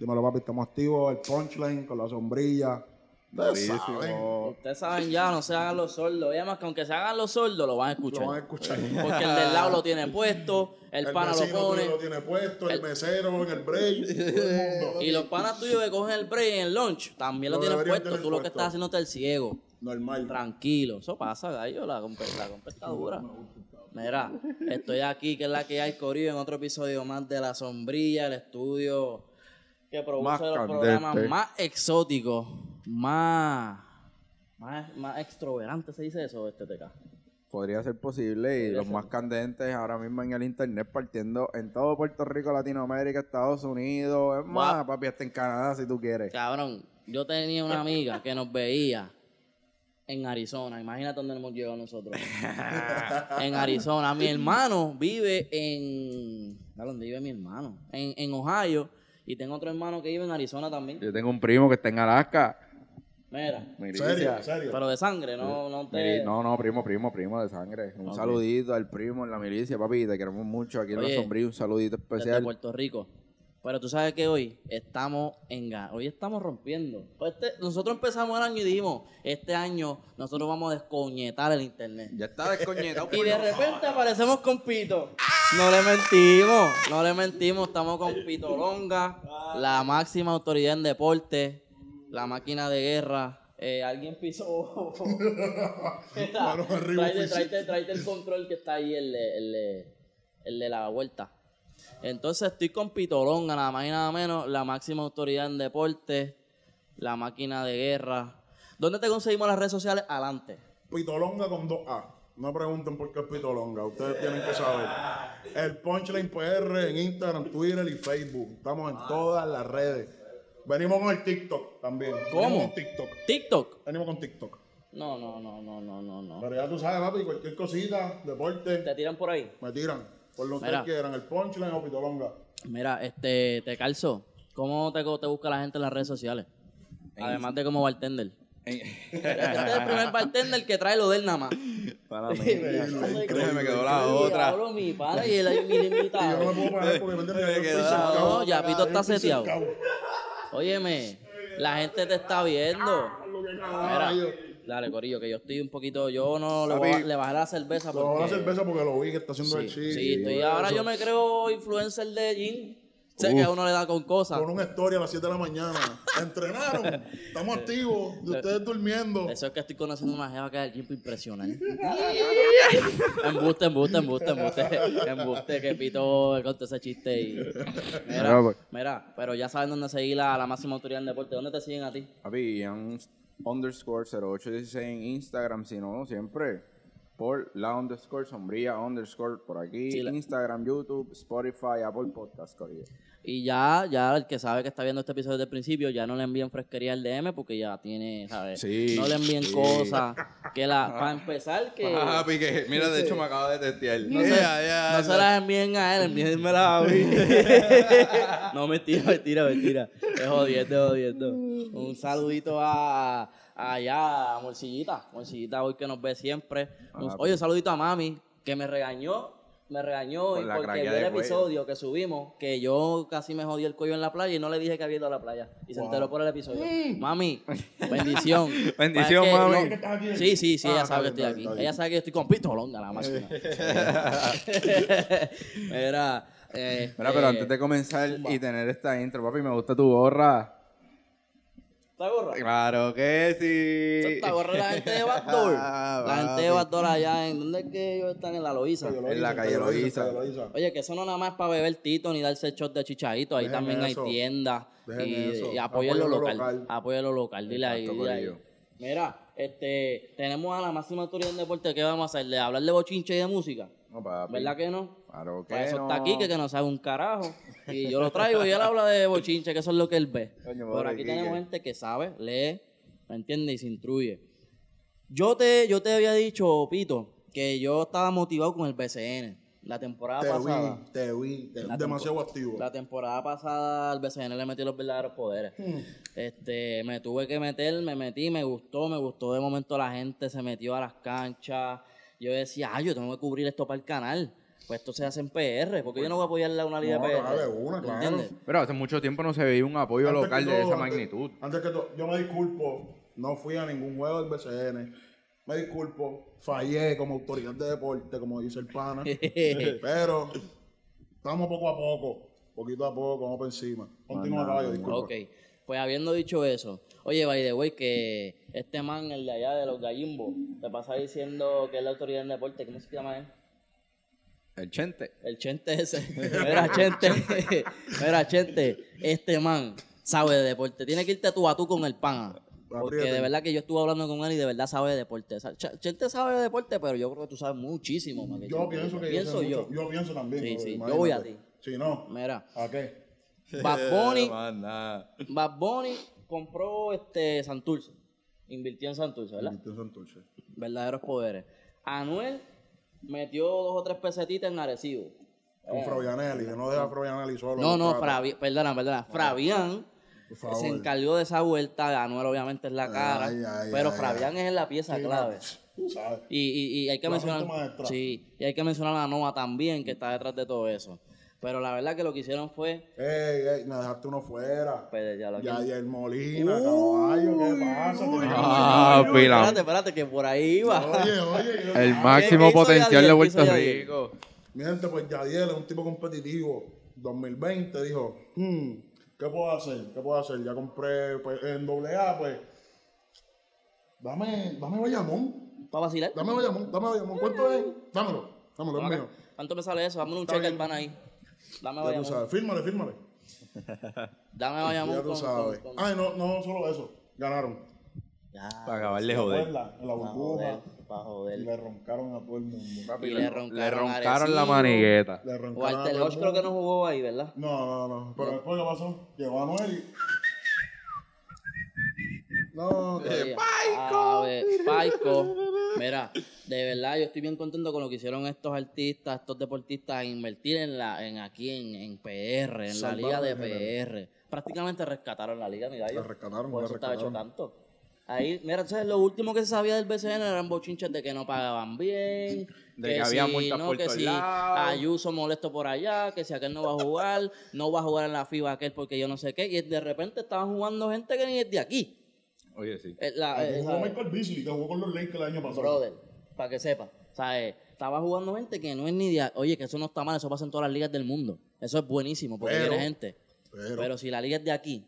Dímelo, papi, estamos activos. El punchline con la sombrilla. Ustedes saben, Durísimo. Ustedes saben ya, no se hagan los sordos. Y además que aunque se hagan los sordos, lo van a escuchar. Lo van a escuchar. Porque el del lado lo tiene puesto, el, pana lo pone. lo tiene puesto, el, mesero en el break, todo el mundo. Y los panas tuyos que cogen el break en el lunch también lo, Lo tienen puesto. Tú lo que estás haciendo es el ciego. Normal. Tranquilo. Eso pasa, gallo. La compa la compa está dura. Mira, estoy aquí, que es la que hay, Corillo, en otro episodio más de La Sombrilla, el estudio que produce Más los candente. programas más exóticos, más, más, más extroverante, ¿se dice eso, este TK? Podría ser posible y los más candentes ahora mismo en el internet partiendo en todo Puerto Rico, Latinoamérica, Estados Unidos, es más, papi, hasta en Canadá si tú quieres. Cabrón, yo tenía una amiga que nos veía en Arizona. Imagínate dónde hemos llegado nosotros. en Arizona. Mi hermano vive en. ¿A dónde vive mi hermano? En, en Ohio. Y tengo otro hermano que vive en Arizona también. Yo tengo un primo que está en Alaska. Mira. Serio, serio. Pero de sangre, no, no te. No, no, primo, primo, primo de sangre. Un saludito al primo en la milicia, papi, te queremos mucho. Aquí en Oye, la sombrilla, un saludito Desde especial. Puerto Rico. Pero tú sabes que hoy estamos en hoy estamos rompiendo. Pues este- nosotros empezamos el año y dijimos, este año nosotros vamos a descoñetar el internet. Ya está descoñetado. Y de repente aparecemos con Pito. No le mentimos, no le mentimos. Estamos con Pito Longa, la máxima autoridad en deporte, la máquina de guerra. Eh, Alguien pisó. Manos arriba, tráete, tráete- tráete el control que está ahí, el de, el de- el de la vuelta. Entonces estoy con Pito Longa, nada más y nada menos, la máxima autoridad en deporte, la máquina de guerra. ¿Dónde te conseguimos las redes sociales? Adelante. Pitolonga con 2A. No pregunten por qué es Pitolonga, ustedes tienen que saber. El Punchline PR en Instagram, Twitter y Facebook. Estamos en todas las redes. Venimos con el TikTok también. ¿Cómo? Venimos con TikTok. TikTok. Venimos con TikTok. No, no, no, no, no, no, no. Pero ya tú sabes, papi, cualquier cosita, deporte, Te tiran por ahí. me tiran. Por lo que quieran, el Punchline o Pitolonga. Mira, este, te calzo. ¿Cómo te, te busca la gente en las redes sociales? Además de como bartender. Este es el primer bartender que trae lo del nada más. Para mí. Me quedó la otra. hablo mi padre y mil Y yo no me puedo parar porque me quedó-. No, está seteado. Óyeme, la gente te está viendo. Mira, dale, Corillo, que yo estoy un poquito. Yo no le, voy a- le bajé la cerveza Lo voy a porque. cerveza porque lo vi que está haciendo Sí, el chiste. sí, estoy, ahora yo me creo influencer de gym. Sé que a uno le da con cosas. Con una historia a las 7 de la mañana. Entrenaron. Estamos activos. Y ustedes durmiendo. Eso es que estoy conociendo una jeva que es el gym impresionante. embuste, embuste, embuste, embuste. Embuste, que pito contó ese chiste y... Mira, Mira, mira, pero ya saben dónde seguir la, la máxima autoridad en deporte. ¿Dónde te siguen a ti? Papi, en underscore 0816 en Instagram, si no, siempre por la underscore sombría underscore por aquí, Sí, la- Instagram, YouTube, Spotify, Apple Podcast, Corillo. Y ya, ya el que sabe que está viendo este episodio desde el principio, ya no le envíen fresquería al DM porque ya tiene, ¿sabes? Sí, no le envíen sí. cosas. Que la, para empezar, que Papi, que mira, de hecho me acaba de testear. no, se, no se las envíen a él, envíenmelas a mí. no, mentira, mentira, mentira. Es jodiendo, es jodiendo. Un saludito a, a allá, a Morcillita. Morcillita hoy que nos ve siempre. Un- Ah, oye, un saludito a mami, que me regañó. Me regañó Por porque vio el cuello. episodio que subimos, que yo casi me jodí el cuello en la playa y no le dije que había ido a la playa. Y se enteró por el episodio. Mami, bendición. Bendición, que mami. Sí, sí, sí, Ah, ella está sabe que estoy aquí. bien, Ella sabe que yo estoy con pistolonga, la máquina. Mira, eh, Mira, pero eh, antes de comenzar y tener esta intro, papi, me gusta tu gorra. ¿Está gorra? Claro que sí. ¿Está gorra la gente de Backdoor? Ah, la gente de. Backdoor allá, ¿en dónde es que ellos están? En la Loíza. En la calle Loíza. Oye, que eso no nada más es para beber tito ni darse shot de chichadito. Ahí también eso. hay tiendas. Y, eso. y apoyen lo local. local. Apoyen lo local. Dile ahí, dile ahí. Mira, este, tenemos a la máxima autoridad en deporte. ¿Qué vamos a hacer? ¿De hablar de bochinche y de música? No, papi. ¿Verdad que no? Claro que Para eso no. está aquí, que, que no sabe un carajo. Y yo lo traigo y él habla de bochinche, que eso es lo que él ve. Coño, Por aquí tenemos gente que sabe, lee, ¿me entiende? Y se instruye. Yo te, yo te había dicho, Pito, que yo estaba motivado con el BCN. La temporada Te pasada. vi, te vi. te- La demasiado activo. La temporada pasada al BCN le metí los verdaderos poderes. Hmm. Este, me tuve que meter, me metí, me gustó, me gustó de momento la gente, se metió a las canchas. Yo decía, ah, yo tengo que cubrir esto para el canal. Pues esto se hace en PR, porque yo no voy a apoyarle a una liga No, PR. dale, una, claro. ¿Entiendes? Pero hace mucho tiempo no se veía un apoyo Antes local de esa antes- magnitud. Antes que todo, yo me disculpo, no fui a ningún juego del BCN. Me disculpo, fallé como autoridad de deporte, como dice el pana. pero estamos poco a poco, poquito a poco, vamos por encima. Continúa, caballo, disculpa. Ok, pues habiendo dicho eso, oye, by the way, que este man, el de allá de los gallimbos, te pasa diciendo que es la autoridad en deporte, ¿cómo se llama él? El Chente. El Chente ese. Mira, Chente. Mira, Chente. Este man sabe de deporte. Tiene que irte tú a tú con el pan. Porque de verdad que yo estuve hablando con él y de verdad sabe de deporte. Chente sabe de deporte, pero yo creo que tú sabes muchísimo más que Yo pienso que Pienso yo. mucho. Yo pienso también. Sí, sí, yo voy a ti. Si no, Mira, ¿a qué? Bad Bunny. Bad Bunny compró este Santurce. Invirtió en Santurce, ¿verdad? Viste Santurce. Verdaderos poderes. Anuel metió dos o tres pesetitas en Arecibo. Con Fabianelli, que no deja a Fabianelli solo. No, no. Fabi, perdona, perdona. Favor. se encargó de esa vuelta. Anuel obviamente es la cara. Ay, ay, pero ay, Fabián es la pieza Sí, clave. Y, y, y hay que La mencionar. Sí, y hay que mencionar a Noah también, que está detrás de todo eso. Pero la verdad que lo que hicieron fue. Ey, ey, me dejaste uno fuera. Pues, ya lo Ya, y el Molina, caballo, ¿qué pasa? Ah, pila. Espérate, espérate, que por ahí iba. Oye, oye, yo- El máximo ¿qué hizo potencial de ¿Qué Puerto? Rico. Mi gente, pues Yadiel es un tipo competitivo. 2020 dijo, hmm, ¿qué puedo hacer? ¿Qué puedo hacer? Ya compré pues, en AA, pues, dame, dame Bayamón. ¿Para vacilar? Dame Bayamón, dame Bayamón. ¿Cuánto es? Dámelo, dámelo, es mío. ¿Cuánto me sale eso? Dame un cheque al pan ahí. Dame Ya tú sabes, fírmale, fírmale. Dame vayamos. Ya tú sabes. Ay, no, no solo eso, ganaron. Ya. Para acabarle ¿Te joder. En la Para burbuja. joder. Para Y joder. le roncaron a todo el mundo. Y le roncaron, Le roncaron la manigueta. Le roncaron a Walter Hodge creo que no jugó ahí, ¿verdad? No, no, no. Pero después, ¿qué pasó? Llegó Anuel y... No, que- A ver, Paico. Mira, de verdad yo estoy bien contento con lo que hicieron estos artistas, estos deportistas, en invertir en la, en aquí en, en PR, en la liga de. PR. Prácticamente rescataron la liga, mira La rescataron, Por la eso estaba hecho tanto. Ahí, mira, entonces lo último que se sabía del BCN eran bochinches de que no pagaban bien, De que había multas no, por que si. Ayuso molesto por allá, que si aquel no va a jugar, no va a jugar en la FIBA aquel porque yo no sé qué, y de repente estaban jugando gente que ni es de aquí. Oye, sí. Eh, la- eh, jugó esa- Michael Beasley, que jugó con los Lakers el año pasado. brother, para que sepa. O sea, eh, estaba jugando gente que no es ni de... Oye, que eso no está mal, eso pasa en todas las ligas del mundo. Eso es buenísimo, porque Pero- viene gente. Pero, Pero si la liga es de aquí,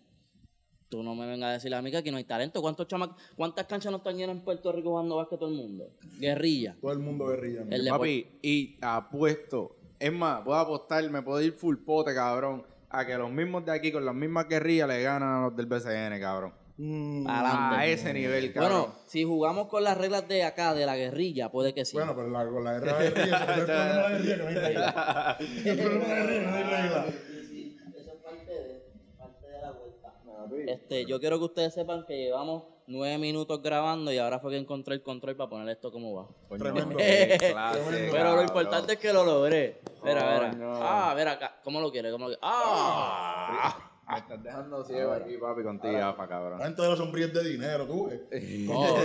tú no me vengas a decir a mí que aquí no hay talento. ¿Cuántos chama- ¿Cuántas canchas no están llenas en Puerto Rico jugando básquet todo el mundo? Guerrilla. todo el mundo guerrilla. El Papi, y apuesto. Es más, puedo apostar, me puedo ir full pote, cabrón. A que los mismos de aquí con las mismas guerrillas le ganan a los del BCN, cabrón. Mm, Adelante. A ese nivel, cabrón. Bueno, si jugamos con las reglas de acá, de la guerrilla, puede que sí. Bueno, pero la, con la guerra de guerrilla, el problema de la guerrilla no hay regla. El problema de la guerrilla no hay regla. Eso es parte de, parte de la vuelta. Este, yo quiero que ustedes sepan que llevamos nueve minutos grabando y ahora fue que encontré el control para poner esto como va. Tremendo. Pero lo importante es que lo logré. Mira, mira. Ah, mira acá. ¿Cómo lo quiere? ¿Cómo lo quiere? Ah. Me estás dejando ciego aquí, papi, con gafa, cabrón. La gente de los sombríos de dinero, tú, eh. Oh.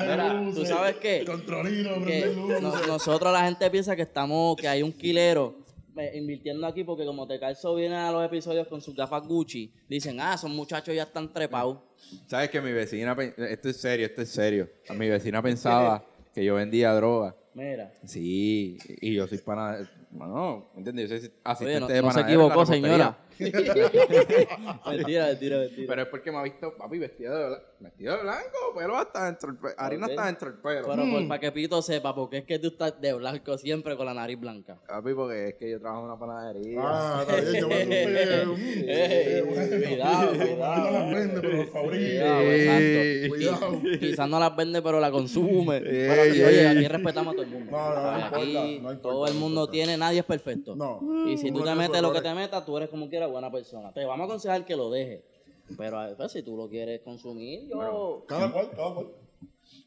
Mira, ¿tú sabes qué? Controlino, que prender luces. no- nosotros la gente piensa que estamos, que hay un quilero eh, invirtiendo aquí porque como te calzo viene a los episodios con sus gafas Gucci, dicen, ah, esos muchachos ya están trepados. ¿Sabes que mi vecina, esto es serio, esto es serio. Mi vecina pensaba que yo vendía droga. Mira. Sí, y yo soy pana, bueno, ¿entiendes? Yo soy asistente Oye, no, de no se equivocó, señora. mentira, mentira, mentira. Pero es porque me ha visto, papi, vestido de, bla- vestido de blanco, pelo hasta dentro del pelo, harina Ok. hasta dentro del pelo. Pero por- para que Pito sepa, porque es que tú estás de blanco siempre con la nariz blanca. Papi, porque es que yo trabajo en una panadería. Ah, está bien, yo me asusté. Mm, Ey, bueno. cuidado, No cuidado. las vende, pero las Cuidado, fabrica. exacto. Cuidado. Quizás no las vende, pero la consume. Pero aquí, oye, aquí respetamos a todo el mundo. No, no, no aquí importa, no importa, todo el no mundo tiene, nadie es perfecto. No. Y si tú te metes lo que te metas, tú eres como buena persona. Te vamos a aconsejar que lo dejes. Pero a veces si tú lo quieres consumir, yo... Cada cual, cada cual.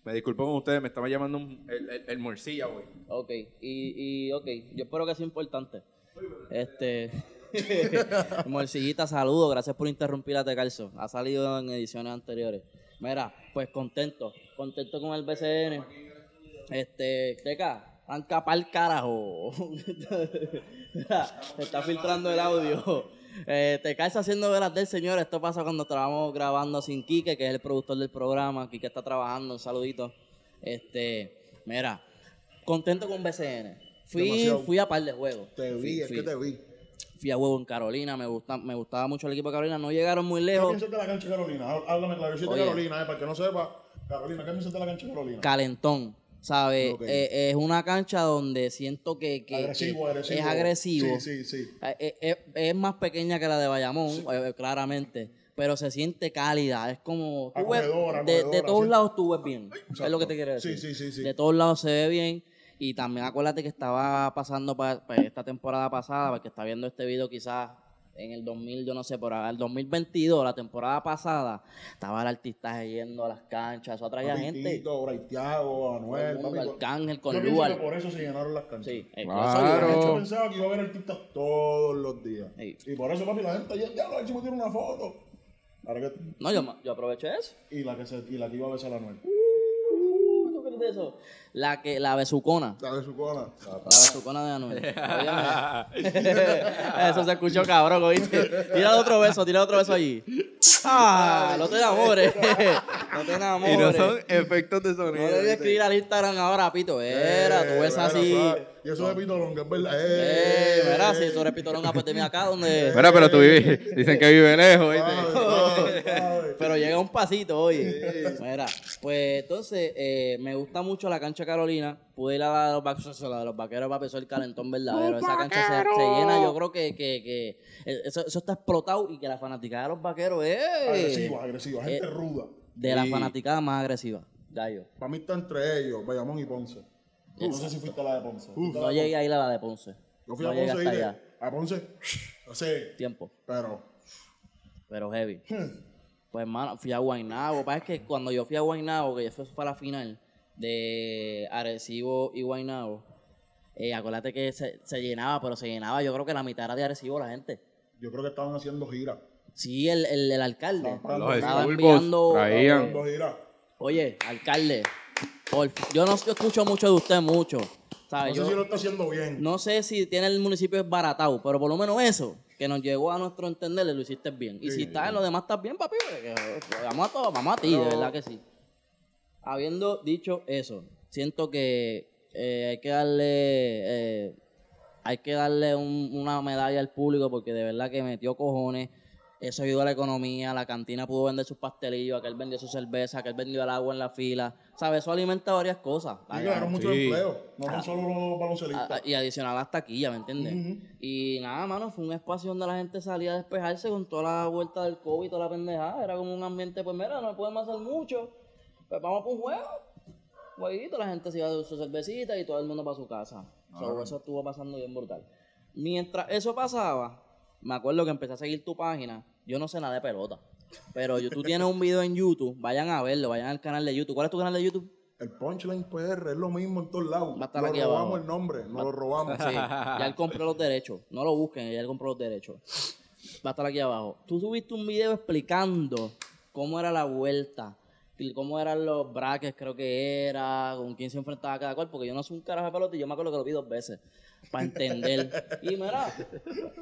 Me disculpo con ustedes, me estaba llamando un- el, el, el morcilla, güey. Ok, y, y ok, yo espero que sea importante. Este... Morcillita, saludo, gracias por interrumpir a Te Calzo. Ha salido en ediciones anteriores. Mira, pues contento, contento con el BCN. Este, Teca, Arranca pa'l carajo. Se está filtrando el audio. Eh, te caes haciendo veras del señor. Esto pasa cuando estábamos grabando sin Quique, que es el productor del programa. Quique está trabajando, un saludito. Este, mira, contento con BCN. Fui, Demasiado. fui a par de juegos. Te Fui- vi, es fui. que te vi. Fui a huevo en Carolina, me, gusta, me gustaba mucho el equipo de Carolina. No llegaron muy ¿Qué lejos. piensas de la cancha de Carolina? Há- Háblame claro. Yo soy de. Carolina, eh, para que no sepa. Carolina, ¿qué piensas de la cancha de Carolina? calentón, ¿sabes? Eh, es una cancha donde siento que, que- agresivo, que agresivo. es agresivo. Sí, sí, sí. Eh, eh, es más pequeña que la de Bayamón, claramente, pero se siente cálida. Es como. tú ves- Acogedora, de, todos lados tú ves bien. Es lo que te quiero decir. sí, sí, sí. De todos lados se ve bien. Y también acuérdate que estaba pasando para esta temporada pasada, porque está viendo este video quizás en el 2000, yo no sé, pero el 2022, la temporada pasada, estaba el artista yendo a las canchas, eso atraía gente. Tito, Braithiago, Todo el Anuel, mundo. Arcángel con Yo pienso Luar. que por eso se llenaron las canchas. Sí, eh, Claro. yo- hecho, pensaba que iba a haber artistas todos los días. Sí. Y por eso, papi, la gente ya, ya, a ver si me tiene una foto. Ahora que- No, yo, yo aproveché eso. y, la que se, y la que iba a besar a Anuel. ¿Tú de eso? La que, la besucona. La de su cola. La besucona de Anuel. Eso se escuchó cabrón, ¿oíste? Tira otro beso, tira otro beso allí. Ah, no te enamores. No te enamores. Y no son efectos de sonido. No a escribir al Instagram ahora, Pito. Era, tú ves Eh, así. bueno, suave. Y eso de Pitolón, que es verdad. Eh, Eh, mira, si tú eres pitolonga, pues dime acá donde. Mira, pero tú vives, dicen que vive lejos, ¿viste? Pero llega un pasito, oye. Mira, pues entonces eh, me gusta mucho la cancha Carolina. Pude ir a la de los vaqueros, la de los vaqueros para el calentón verdadero. Esa cancha se, se llena, yo creo que, que, que eso, eso está explotado y que la fanaticada de los vaqueros es Agresiva, agresiva. Gente Eh, ruda. de la fanaticada más agresiva. Gallo. Para mí está entre ellos, Bayamón y Ponce. No sé si fuiste a la de Ponce. ¿Fuiste a la No llegué a ir a la de Ponce. Yo fui no a llegué Ponce y de- a Ponce, hace, Tiempo. pero, Pero heavy. hmm, Pues, hermano, fui a Guaynabo. Pasa que cuando yo fui a Guaynabo, que fue para la final de Arecibo y Guaynabo, eh, acuérdate que se, se llenaba, pero se llenaba, yo creo que la mitad era de Arecibo la gente. yo creo que estaban haciendo gira. Sí, el, el, el alcalde Los Los estaba enviando... traían. Oye, alcalde, por yo no escucho mucho de usted, mucho. No Yo- sé si lo está haciendo bien. no sé si tiene el municipio desbaratado, pero por lo menos eso, que nos llegó a nuestro entender, lo hiciste bien. Y si estás en lo demás, estás bien, papi. que- que vamos a todos, vamos a ti, de verdad que sí. Habiendo dicho eso, siento que eh, hay que darle eh, hay que darle un- una medalla al público porque de verdad que metió cojones. Eso ayudó a la economía, la cantina pudo vender sus pastelillos, aquel vendió su cerveza, aquel vendió el agua en la fila. ¿Sabes? Eso alimenta varias cosas. Y crearon muchos Sí. empleos. No son solo los A- baloncelistas. a- y adicional hasta aquí, ¿ya me entiendes? Y nada, mano, fue un espacio donde la gente salía a despejarse con toda la vuelta del COVID y toda la pendejada. Era como un ambiente, pues mira, no podemos hacer mucho. Pues vamos por un juego. Jueguito, la gente se iba a su cervecita y todo el mundo para su casa. So, eso estuvo pasando bien brutal. Mientras eso pasaba, me acuerdo que empecé a seguir tu página. Yo no sé nada de pelota. Pero yo- tú tienes un video en YouTube, vayan a verlo, vayan al canal de YouTube. ¿Cuál es tu canal de YouTube? El Punchline PR es lo mismo en todos lados. Va a estar Lo aquí robamos abajo. el nombre, no lo robamos. Sí, ya él compró los derechos. No lo busquen, ya él compró los derechos. Va a estar aquí abajo. Tú subiste un video explicando cómo era la vuelta, y cómo eran los brackets, creo que era, con quién se enfrentaba cada cual, porque yo no soy un carajo de pelota y yo me acuerdo que lo vi dos veces para entender. Y mira,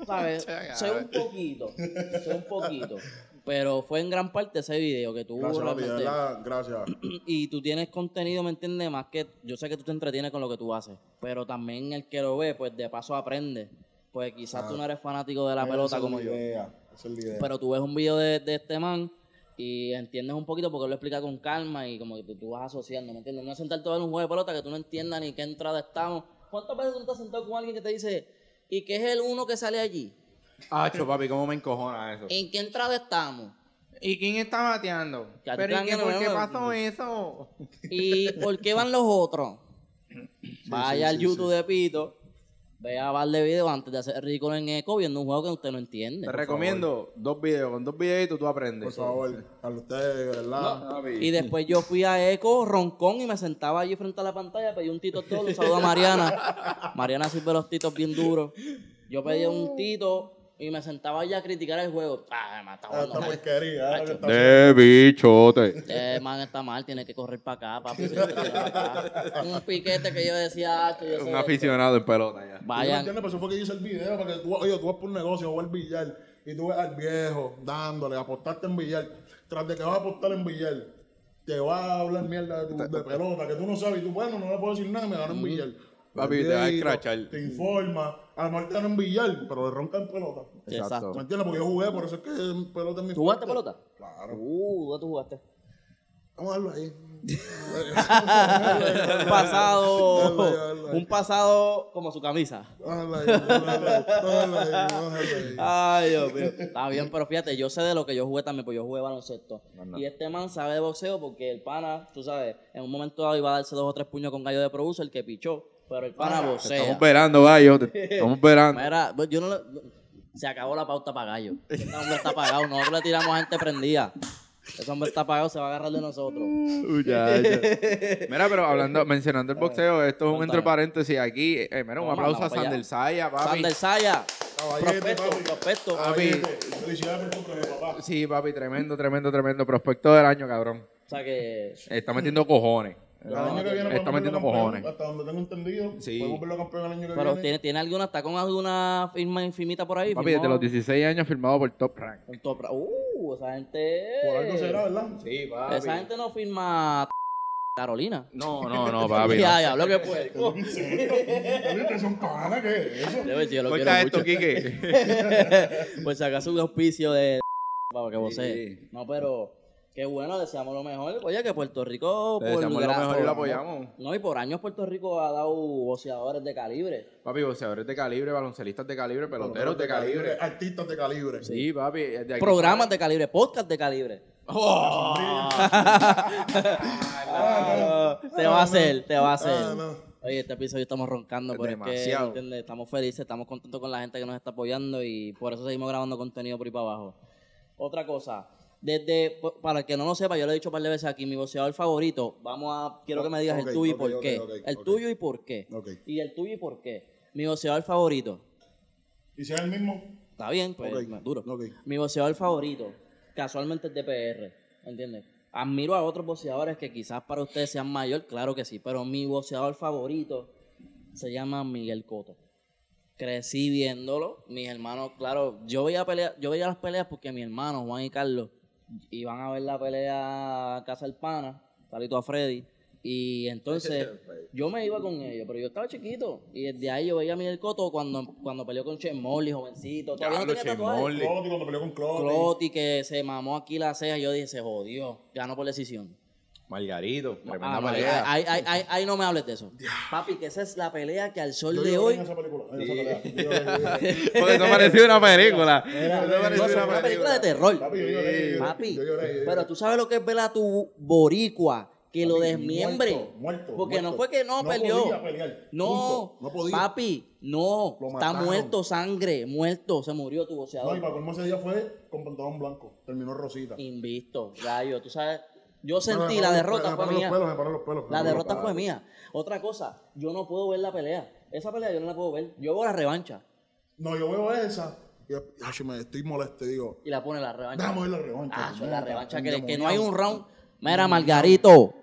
¿sabes? Sé un poquito, sé un poquito. Pero fue en gran parte ese video que tú Gracias, realmente verdad, gracias. y tú tienes contenido, ¿me entiendes? Más que yo sé que tú te entretienes con lo que tú haces, pero también el que lo ve, pues de paso aprende. Pues quizás tú no eres fanático de la pelota como la yo, idea, Esa es la idea. pero tú ves un video de, de este man y entiendes un poquito porque lo explica con calma y como que tú, tú vas asociando, ¿me entiendes? No es sentarte a ver un juego de pelota que tú no entiendas ni qué entrada estamos. ¿Cuántas veces tú estás sentado con alguien que te dice, ¿y qué es el uno que sale allí? Acho, papi, ¿cómo me encojona eso? ¿En qué entrada estamos? ¿Y quién está bateando? Ya te ¿Pero y qué, por qué ¿no? pasó eso? ¿Y por qué van los otros? Vaya al YouTube de Pito, vea par de videos antes de hacer ridículo en eco viendo un juego que usted no entiende. Te recomiendo dos videos. Con dos videitos tú aprendes. Por favor, a ustedes, de verdad. Papi. Y después yo fui a Eco, Roncón, y me sentaba allí frente a la pantalla, pedí un tito todo, un saludo a Mariana. Mariana sirve los titos bien duros. Yo pedí un tito, y me sentaba ya a criticar el juego. Ah, me está Ah, jugando Esta mal. porquería. que está De bichote. Eh, man, está mal, tiene que correr para acá, papi. tiene que correr pa' acá. Un piquete que yo decía, ah, que yo Un aficionado en pelota ya. ¿Tú no Vayan. entiendes? Por eso fue que yo hice el video, para que tú, oye, tú vas por un negocio, vas al billar, y tú ves al viejo dándole, apostaste en billar. Tras de que vas a apostar en billar, te va a hablar mierda de, tu, de pelota, que tú no sabes, y tú, bueno, no le puedo decir nada, me ganó en billar. Papi, te va a escrachar. Te informa, a lo mejor te ganó en billar, pero le ronca en pelota. Exacto. ¿Me entiendes? Porque yo jugué, por eso es que pelota es mi ¿Tú jugaste fuerte. pelota? Claro. Uh, ¿dónde tú jugaste? Vamos a darlo ahí. un pasado, un pasado como su camisa. Ay, Dios mío. Está bien, pero fíjate, yo sé de lo que yo jugué también, pues yo jugué baloncesto. Y este man sabe de boxeo porque el pana, tú sabes, en un momento dado iba a darse dos o tres puños con gallo de producer, el que pichó, pero el pana boxea. Estamos esperando, gallo. Estamos esperando. Mira, pues yo no le- Se acabó la pauta para gallo. Este hombre está apagado. Nosotros le tiramos a gente prendida. Ese hombre está apagado, se va a agarrar de nosotros. Muchacho. Mira, pero hablando, mencionando el boxeo, esto es un entre paréntesis aquí. Eh, mira, un aplauso a para. Sander Saya, papi. Sander Saya. Prospecto, papi. prospecto. Caballete. Felicidades por tu papá. Sí, papi, tremendo, tremendo, tremendo. Prospecto del año, cabrón. O sea que. Está metiendo cojones. El año que viene Está metiendo cojones. Hasta donde tengo entendido. Sí. Podemos verlo campeón el año que Pero viene. tiene, tiene alguna, está con alguna firma infimita por ahí. Papi, desde los 16 años firmado por Top Rank. un top ra- Uh, esa gente. Por algo será, ¿verdad? Sí, Esa gente no firma Carolina. No, no, no, papi. ya, ya, lo que puede. ¿En serio? ¿Qué son panas? ¿Qué es eso? Debe yo lo quiero esto, mucho. Quique. pues si acaso un auspicio de para que vos Sí. No, pero qué bueno, deseamos lo mejor. Oye, que Puerto Rico. Le deseamos lo mejor y lo apoyamos. No, y por años Puerto Rico ha dado boxeadores de calibre. Papi, boxeadores de calibre, baloncelistas de calibre, peloteros de calibre. Artistas de calibre. Sí, papi. de aquí Programas de calibre, podcast de calibre. Ah, te va a hacer, te va a hacer. Ah, no. Oye, este episodio estamos roncando, pero es que. ¿entiendes? estamos felices, estamos contentos con la gente que nos está apoyando y por eso seguimos grabando contenido por ahí para abajo. Otra cosa, desde, para el que no lo sepa, yo lo he dicho un par de veces aquí, mi boxeador favorito, vamos a, quiero que me digas el tuyo y por qué. el tuyo y por qué. Y el tuyo y por qué. Mi boxeador favorito, ¿Y si es el mismo? está bien, pues, duro. Mi boxeador favorito, casualmente es de PR, ¿entiendes? Admiro a otros boxeadores que quizás para ustedes sean mayor, claro que sí, pero mi boxeador favorito se llama Miguel Cotto. Crecí viéndolo, mis hermanos, claro, yo veía pelea, yo veía las peleas porque mis hermanos, Juan y Carlos, iban a ver la pelea a Casa del Pana, salito a Freddy, y entonces yo me iba con ellos, pero yo estaba chiquito, y desde ahí yo veía a Miguel Cotto cuando, cuando peleó con Chen Molly, jovencito, todavía no tenía. Cloti, cuando peleó con Cloti. Cloti que se mamó aquí la ceja, yo dije, se jodió, ganó por decisión. Margarito, tremenda Ah, no, ahí, pelea. ahí- ahí- ahí- ahí no me hables de eso. Papi, que esa es la pelea que al sol Yo de hoy. en esa película, Porque eso parecía una película. Era- Eso parecía no, es una película de terror. Papi, yo lloré, yo Papi, yo lloré, yo lloré. pero tú sabes lo que es ver a tu boricua que lo Papi, desmiembre. muerto, muerto, Porque no muerto. fue que no, No peleó. podía pelear, No. No podía. papi, no. Lo Está muerto sangre, muerto. Se murió tu No, y para colmo ese día fue con pantalón blanco. Terminó rosita. Invisto, gallo. Tú sabes, yo sentí la derrota fue mía. La derrota fue mía. Otra cosa, yo no puedo ver la pelea. Esa pelea yo no la puedo ver. Yo veo la revancha No, yo veo esa y ay, me estoy molesto digo, y la pone la revancha. déjame ver la revancha. Ah, No, la revancha que, no hay un round. Mira, Margarito,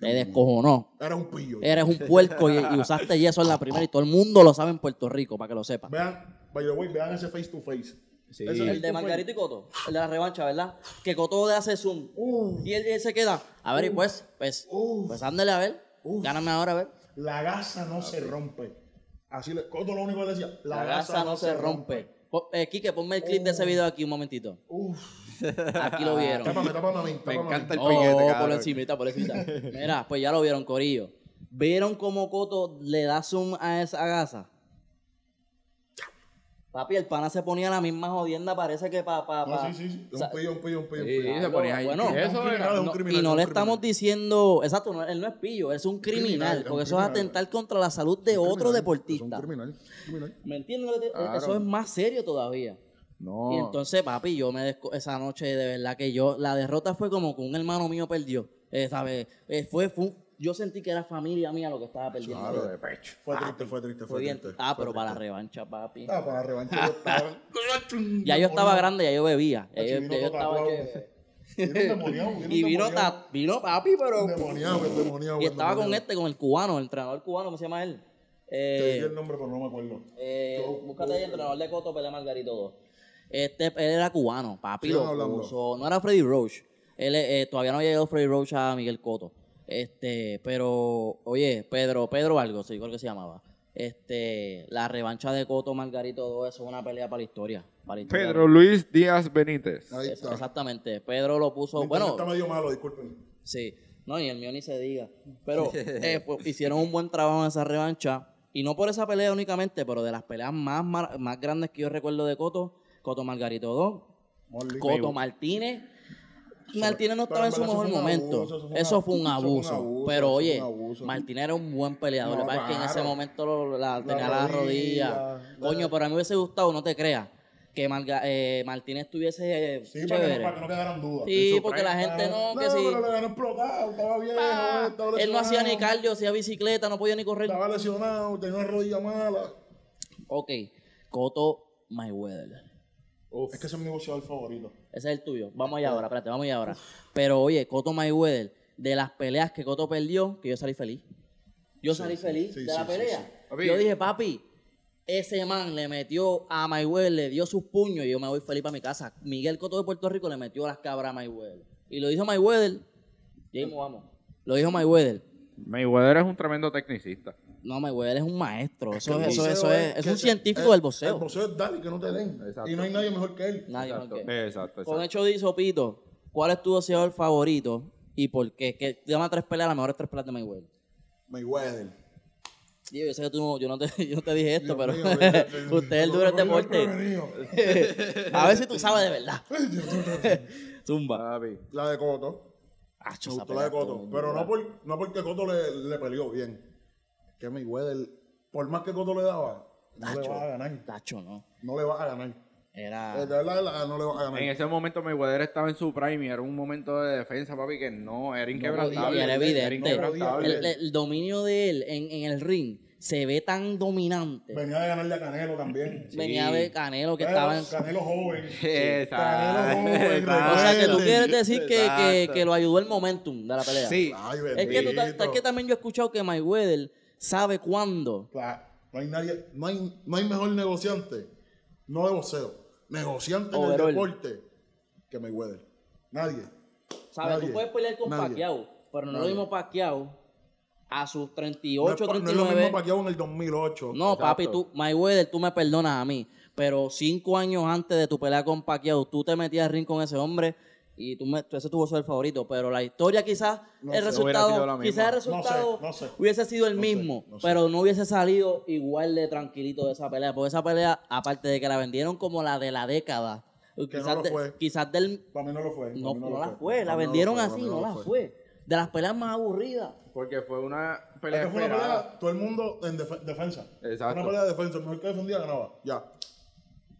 te descojonó. Era un pillo. Eres un puerco y, y usaste yeso en la primera y todo el mundo lo sabe en Puerto Rico, para que lo sepa. Vean, by the way, vean ese face to face. Sí. El de to Margarito y. Coto, el de la revancha, ¿verdad? Que Coto le hace zoom y él, él se queda. A ver, y pues, pues, pues ándale a ver. Gáname ahora a ver. la gasa no se rompe. Así le, Coto lo único que le decía, La gasa no se rompe. Po- Eh, Quique, ponme el clip de ese video aquí un momentito. Uf. Aquí lo vieron. Tápame, tápame a mí. Me encanta el Oh, piquete, por encimita, por encimita. Mira, pues ya lo vieron, Corillo. ¿Vieron cómo Coto le da zoom a esa gasa? Papi, el pana se ponía la misma jodienda, parece que pa, pa, No, pa- sí, sí, sí. sea, Un pillo, un pillo, un pillo. un Sí, pillo. se ponía ahí. Bueno, Y eso un criminal, es un no, criminal, y no le estamos diciendo, exacto, no, él no es pillo, él es un criminal, criminal, es un porque eso es atentar contra la salud de otro Criminal, deportista. Es un criminal. criminal. ¿Me entiendes? Claro. Eso es más serio todavía. No. Y entonces, papi, yo me desco- esa noche, de verdad que yo, la derrota fue como que un hermano mío perdió. Eh, ¿sabes? Eh, fue, fue yo sentí que era familia mía lo que estaba perdiendo. Claro, de pecho. Fue triste, fue triste, Fue fue bien. triste. Ah, fue pero para la revancha, papi. Ah, para la revancha yo estaba. Ya yo estaba grande, ya yo bebía. Ya yo, ya yo estaba vino Y vino, ta- vino papi, pero. Endemoniado, endemoniado, Y estaba con este, con el cubano, el entrenador cubano, ¿cómo se llama él? Te dije Eh, el nombre, pero no me acuerdo. eh, Yo- búscate ahí el entrenador de Coto, pelea Margarito 2. Este, él era cubano, papi, lo puso. No era Freddy Roach. Él, eh, todavía no había llegado Freddy Roach a Miguel Coto. Este, pero, oye, Pedro, Pedro algo, sí, creo que se llamaba. Este, la revancha de Coto Margarito 2 eso es una pelea para la historia. Para la historia. Pedro Luis Díaz Benítez. Ahí Es- está. Exactamente. Pedro lo puso. Bueno, está medio malo, disculpen. Sí, no, ni el mío ni se diga. Pero eh, fue- hicieron un buen trabajo en esa revancha. Y no por esa pelea únicamente, pero de las peleas más, más grandes que yo recuerdo de Coto, Coto Margarito 2, Morley. Coto Martínez. Martínez no estaba en su mejor momento. abuso, eso fue un Eso fue un abuso, eso fue un abuso. abuso, Pero oye, abuso. Martínez era un buen peleador. No, que que en ese momento lo- la, La tenía la rodilla. rodilla, Coño, pero a mí me hubiese gustado, no te creas, que Marga- eh, Martínez tuviese eh, Sí, para que, no, para que no quedaran dudas. Sí, porque la gente no, que no, sí. pero le ganó explotado, estaba bien. Ah, estaba él no hacía ni cardio, hacía bicicleta, no podía ni correr. Estaba lesionado, tenía una rodilla mala. Ok, Coto Mayweather. Es que ese es mi boxeador favorito. Ese es el tuyo. Vamos allá ahora, espérate, vamos allá ahora. Pero oye, Coto Mayweather, de las peleas que Coto perdió, que yo salí feliz. Yo salí feliz sí, de sí, la sí, pelea. Yo dije, papi, ese man le metió a Mayweather, le dio sus puños y yo me voy feliz para mi casa. Miguel Coto de Puerto Rico le metió las cabras a Mayweather. Y lo dijo Mayweather. James, vamos. Lo dijo Mayweather. Mayweather es un tremendo tecnicista. No, Mayweather es un maestro. Eso, es, eso, eso es, es un científico es- del boxeo. El boxeo es dar y que no te den. Exacto. Y no hay nadie mejor que él. Nadie Exacto, que. exacto. Con hecho de Sopito, ¿cuál es tu boxeador favorito y por qué? Que llama tres peleas, las mejores tres peleas de Mayweather. Mayweather. Digo, yo sé que tú no, yo no te, yo no te dije esto, Dios pero mío, Dios mío, usted es el duro del deporte. A ver si tú sabes de verdad. Zumba. La de Coto. Gustó la de Coto. Pero no, por, no porque Coto le, le peleó bien. Que Mayweather, por más que Coto le daba, no le vas a ganar. Tacho, no. No le vas a ganar. Era. De verdad, de verdad, no le vas a En ganar. ese momento Mayweather estaba en su prime y era un momento de defensa, papi, que no, era inquebrantable. era evidente. inquebrantable. El, el dominio de él en, en el ring se ve tan dominante. Venía de ganarle a Canelo también. Venía de Canelo que Pero estaba en. Canelo joven. Exacto. Canelo joven. O sea, que tú quieres decir que, que, lo ayudó el momentum de la pelea. Sí. Ay, Es que, tú es que también yo he escuchado que Mayweather sabe cuándo. Claro, no hay nadie, no hay, no hay mejor negociante, no de boxeo, negociante en el Overall. deporte que Mayweather. Nadie. ¿Sabes? Nadie. Tú puedes pelear con Nadie. Pacquiao, pero no es lo Nadie. mismo Pacquiao a sus No 38, es, pa- no es lo 39. mismo Pacquiao en el 2008. No, papi, tú, Mayweather, tú me perdonas a mí. Pero cinco años antes de tu pelea con Pacquiao, tú te metías al ring con ese hombre y tú, me, ese tuvo el favorito. Pero la historia quizás, No el sé, resultado, quizás el No sé, resultado no sé. hubiese sido el No sé, mismo. no sé. pero no hubiese salido igual de tranquilito de esa pelea. Porque esa pelea, aparte de que la vendieron como la de la década, quizás, no lo de- fue. quizás del... Para mí no lo fue. No, lo la fue, la vendieron fue, así, no la fue. De las peleas más aburridas. Porque fue una pelea que fue una pelea, todo el mundo en def- defensa. Exacto. Una pelea de defensa, el mejor que defendía ganaba. Ya.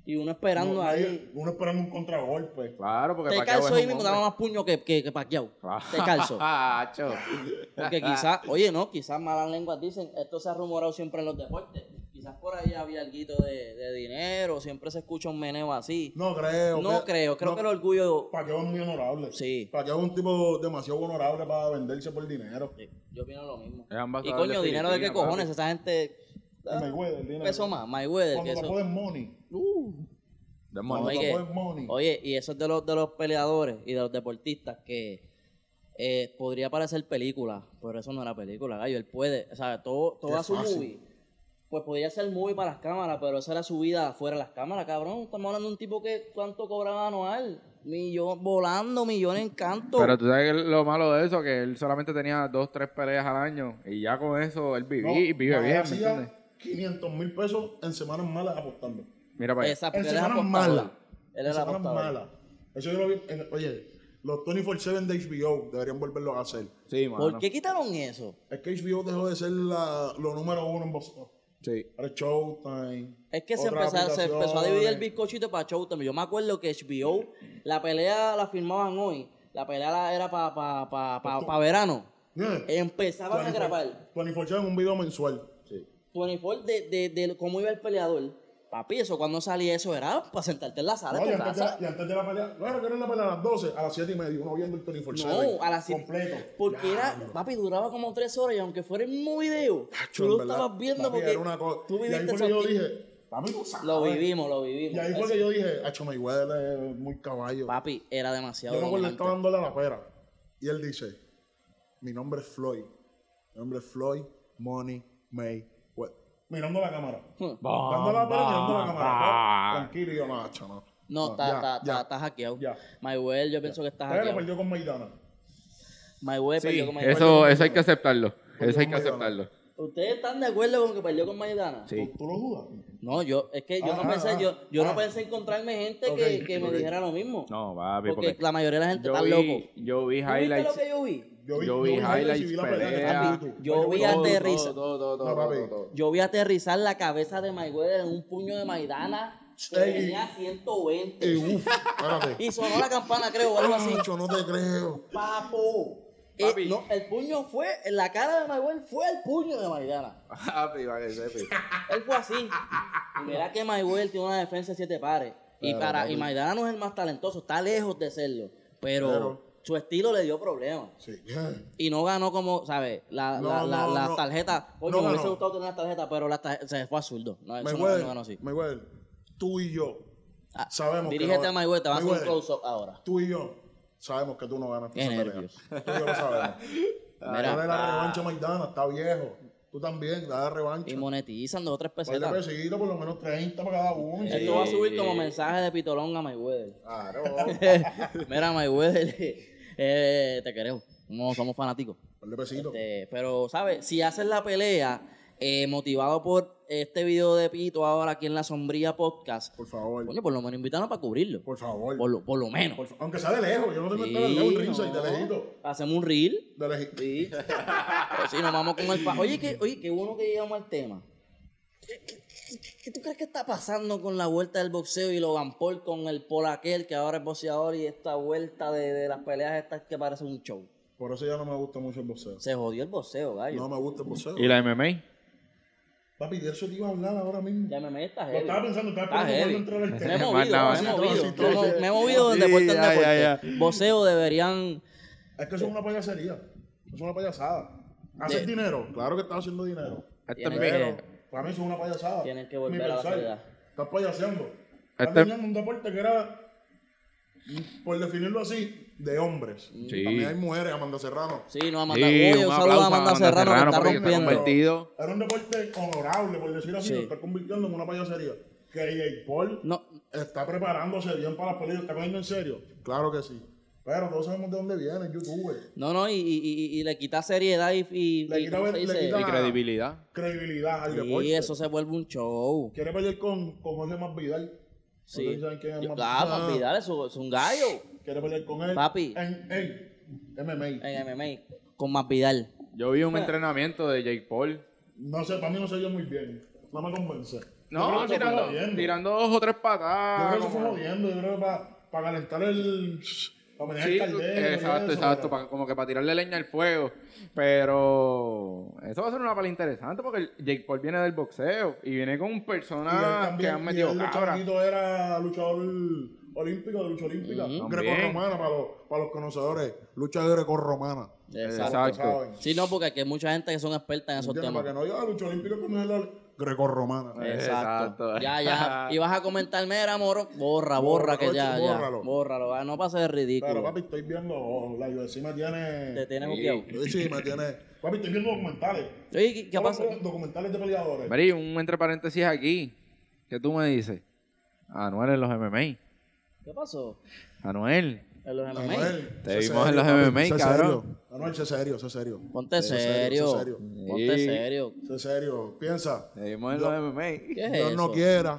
Y uno esperando No, ahí. uno esperando un contragolpe. Claro, porque Te calzo ahí mismo, daba más puño que, que, que Pacquiao. Ah. Te calzo. Porque quizás, oye, no, quizás malas lenguas dicen, esto se ha rumorado siempre en los deportes. Quizás por ahí había algo de, de dinero, siempre se escucha un meneo así. No creo. No creo, creo no- que el orgullo. Pacquiao es muy honorable. Sí. Pacquiao es un tipo demasiado honorable para venderse por dinero. Sí, Yo opino lo mismo. Y coño, dinero de qué cojones, esa gente. El Mayweather, el dinero. Peso más, Mayweather. Cuando Que eso, ponen money. De No, money. hay Cuando que- te ponen money. Oye, y eso es de los, de los peleadores y de los deportistas que eh, podría parecer película, pero eso no era película, gallo. Él puede, o sea, todo, toda su fácil. movie, pues podría ser movie para las cámaras, pero esa era su vida fuera de las cámaras, cabrón. Estamos hablando de un tipo que, ¿cuánto cobraba anual? Millón, volando, millones en canto. Pero tú sabes que lo malo de eso, que él solamente tenía dos, tres peleas al año. Y ya con eso él vivía No, y vive bien, ¿me entiendes? 500 mil pesos en semanas malas apostando. Mira para allá. En semanas apostador. malas. Él En era semanas apostador. malas. Eso yo lo vi. en- oye, los 24-7 de HBO deberían volverlo a hacer. Sí, mano. ¿Por qué quitaron eso? Es que HBO dejó de ser la, lo número uno en boxeo. Sí. Ahora es Showtime. Es que se, empezó, se empezó a dividir el bizcochito para Showtime. Yo me acuerdo que HBO, la pelea la firmaban hoy. La pelea la- era para pa, pa, pa, pa verano. Yeah. empezaban a 24 grabar 24 en un video mensual. 24 de, de, de cómo iba el peleador. Papi, eso cuando salía eso era para sentarte en la sala No, de y, antes de, casa. y antes de la pelea, bueno, que era la pelea a las 12, a las 7 y media, uno viendo el 24 No, a las siete- completo. Porque era, papi, duraba como tres horas y aunque fuera el mismo video, tú lo verdad, estabas viendo papi, porque era una cosa. tú y ahí viviste fue que yo dije, papi, tú sabes. Lo vivimos, lo vivimos. Y ahí fue que yo dije, Hacho Mayweather es muy caballo. Papi, era demasiado Yo me acuerdo, estaba dándole a la pera. Y él dice, mi nombre es Floyd. Mi nombre es Floyd Money May. Mirando la cámara. Hmm. Dando la pera mirando la cámara. bah. Tranquilo, y yo, no, Hacho, no. No, está, está hackeado. ya. Mayweather, yo pienso que está Pero hackeado. perdió con Maidana. Mayweather Sí, perdió con Maidana. eso, eso hay que aceptarlo. Eso hay que no aceptarlo. ¿Ustedes están de acuerdo con que perdió con Maidana? Sí. ¿Tú, tú lo dudas? No, yo, es que yo Ah, no pensé, ah, yo, yo ah. no pensé encontrarme gente Ok, que, que me ok. dijera lo mismo. No, papi, porque, porque la mayoría de la gente yo está vi, loco. yo vi ¿Tú viste highlights. lo que yo vi? Yo vi, Yo vi highlights, vi pelea pelea. Yo vi todo, aterriza- todo, todo, todo, No, papi. todo, todo. Yo vi aterrizar la cabeza de Mayweather en un puño de Maidana que tenía 120. Y uf, espérate. Y sonó la campana, creo, o algo así. No te creo. Papo. Eh, no, el puño fue, la cara de Mayweather fue el puño de Maidana. Papi, para que sepa. Él fue así. Y mira que Mayweather tiene una defensa de siete pares. Y, para, y. Maidana no es el más talentoso, está lejos de serlo. Pero, Pero- su estilo le dio problemas. Sí. Y no ganó como, ¿sabes? La, No, la, la, no, las no. tarjetas. Oye, No me hubiese gustado tener las tarjetas, pero las tarjetas, se fue a zurdo. No, Mayweather, no ganó así. Mayweather, tú y yo Ah, sabemos que Dirígete no- a Mayweather, te vas a hacer un close-up ahora. Tú y yo sabemos que tú no ganas Qué esa pelea. nervios. Tú y yo lo sabemos. Mira. Dale la revancha a Maidana, está viejo. Tú también, dale la revancha. Y monetizan dos o tres pesetas. pesitos, por lo menos 30 para cada uno. Esto va a subir como mensaje de pitolón a Mayweather. Claro. Mira, Mayweather, eh, te queremos. No somos fanáticos. Par de pesitos. Este, pero, ¿sabes? Si haces la pelea eh, motivado por este video de Pito ahora aquí en la Sombría Podcast, Por favor. coño, por lo menos invítanos para cubrirlo. Por favor. Por lo, por lo menos. Por fa- Aunque sea de lejos, yo no tengo que estar un rinzo y no. de lejito. Hacemos un reel. De lejito. Sí. Pero sí, nos vamos con el pa- Oye, que, oye, qué bueno que llegamos al tema. ¿Qué, qué- qué- qué tú crees que está pasando con la vuelta del boxeo y Logan Paul con el Paul aquel que ahora es boxeador y esta vuelta de, de las peleas estas que parece un show? Por eso ya no me gusta mucho el boxeo. Se jodió el boxeo, gallo. No me gusta el boxeo. ¿Y la MMA? Papi, de eso te iba a hablar ahora mismo. Ya me está Lo estaba pensando, estaba el Me he tema. me he movido. Me he movido de deporte en deporte. Boxeo deberían... Es que eso es una payasería. Es una payasada. ¿Haces dinero? Claro que estás haciendo dinero. Pero para mí eso es una payasada. Tienen que volver a la seriedad. Estás payaseando. Estás Este- teniendo un deporte que era, por definirlo así, de hombres. Sí. También hay mujeres, Amanda Serrano. Sí, no, Amanda. Sí, Oye, un un saludo a Amanda Serrano, que está rompiendo. convertido. Era un deporte honorable, por decirlo así, Sí. lo está convirtiendo en una payasería. Que Jake Paul No, está preparándose bien para las peleas, está cogiendo en serio. Claro que sí. Pero todos sabemos de dónde viene el youtuber. no, no, y, y, y- y le quita seriedad y, y, Le y- quita- Y credibilidad. Credibilidad al Sí, deporte. eso se vuelve un show. Quiere pelear con, con Jorge Masvidal. Sí. ¿Ustedes saben quién es Yo- Mas- Claro, Ah, más Vidal es un, es un gallo Quiere pelear con él. Papi. En, en MMA. en MMA. Con más Vidal. Yo vi un entrenamiento de Jake Paul. No sé, para mí no se dio muy bien. No me convence. Yo No, tirando, dos o tres Yo patadas. creo que eso fue jodiendo. Yo creo que para, para calentar el. Para manejar Sí, el caldero. y exacto, eso, exacto, como que para tirarle leña al fuego. Pero eso va a ser una pelea interesante porque Jake Paul viene del boxeo y viene con Y él personas que han y metido él de cabra. chamaquito era luchador olímpico de lucha olímpica. Ujú. Greco-romana para los, para los conocedores. Lucha greco-romana. Exacto. ¿saben? Sí, no, porque aquí hay mucha gente que son expertas en esos ¿Entiendes? temas. Para que no diga lucha olímpica como es la greco-romana. Exacto. Exacto. Ya, ya. Y vas a comentar, mira, moro. Borra, borra, que ya, oye, ya. bórralo. Bórralo. ah, No pase de Pero ridículo. papi, estoy viendo. oh, la UFC me tiene. Te tienes Sí. buqueado. Sí, me tiene. Papi, estoy viendo documentales. Oye, ¿qué, pasa? Documentales de peleadores. Mari, un entre paréntesis aquí. ¿Qué tú me dices? Anuel en los MMA. ¿Qué pasó? Anuel. En los MMA. Anuel, Te vimos en los MMA, cabrón. serio. Anuel, sé serio, sé serio. Ponte serio. Ponte serio. Sé serio. Piensa. Te vimos en los MMA. ¿Qué es Dios eso? no quiera.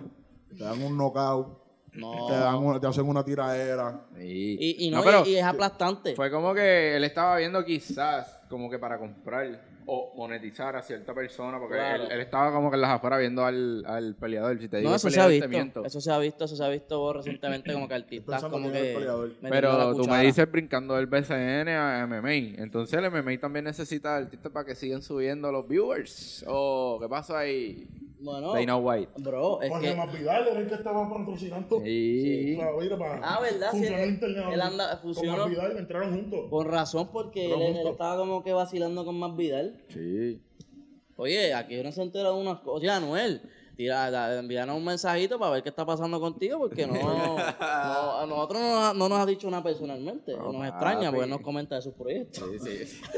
Te dan un knockout. No. Te, dan una- te hacen una tiraera. Sí. Y, y no, pero y, y es aplastante. fue como que él estaba viendo quizás como que para comprar o monetizar a cierta persona, porque Claro. él, él estaba como que en las afueras viendo al, al peleador. Si te digo No, el eso se ha peleador, te visto. miento. Eso se ha visto, eso se ha visto recientemente como que artistas como que. Pero tú me dices brincando del BCN a MMA. Entonces el MMA también necesita artistas para que sigan subiendo los viewers. Oh, ¿qué pasa ahí? Bueno, Dana White. bro, es Jorge que. Masvidal era el que estaba patrocinando. Sí. Para ir para Ah, ¿verdad? Sí, él- anda- Con funcionó. Masvidal entraron juntos. Con razón, porque él, estaba como que vacilando con más Vidal. Sí. Oye, aquí uno se entera de unas cosas. Oye, Anuel, tira, da- envíanos un mensajito para ver qué está pasando contigo, porque no, no- a nosotros no, nos ha- no nos ha dicho nada personalmente. No, nos extraña, porque él nos comenta de sus proyectos. Sí, sí.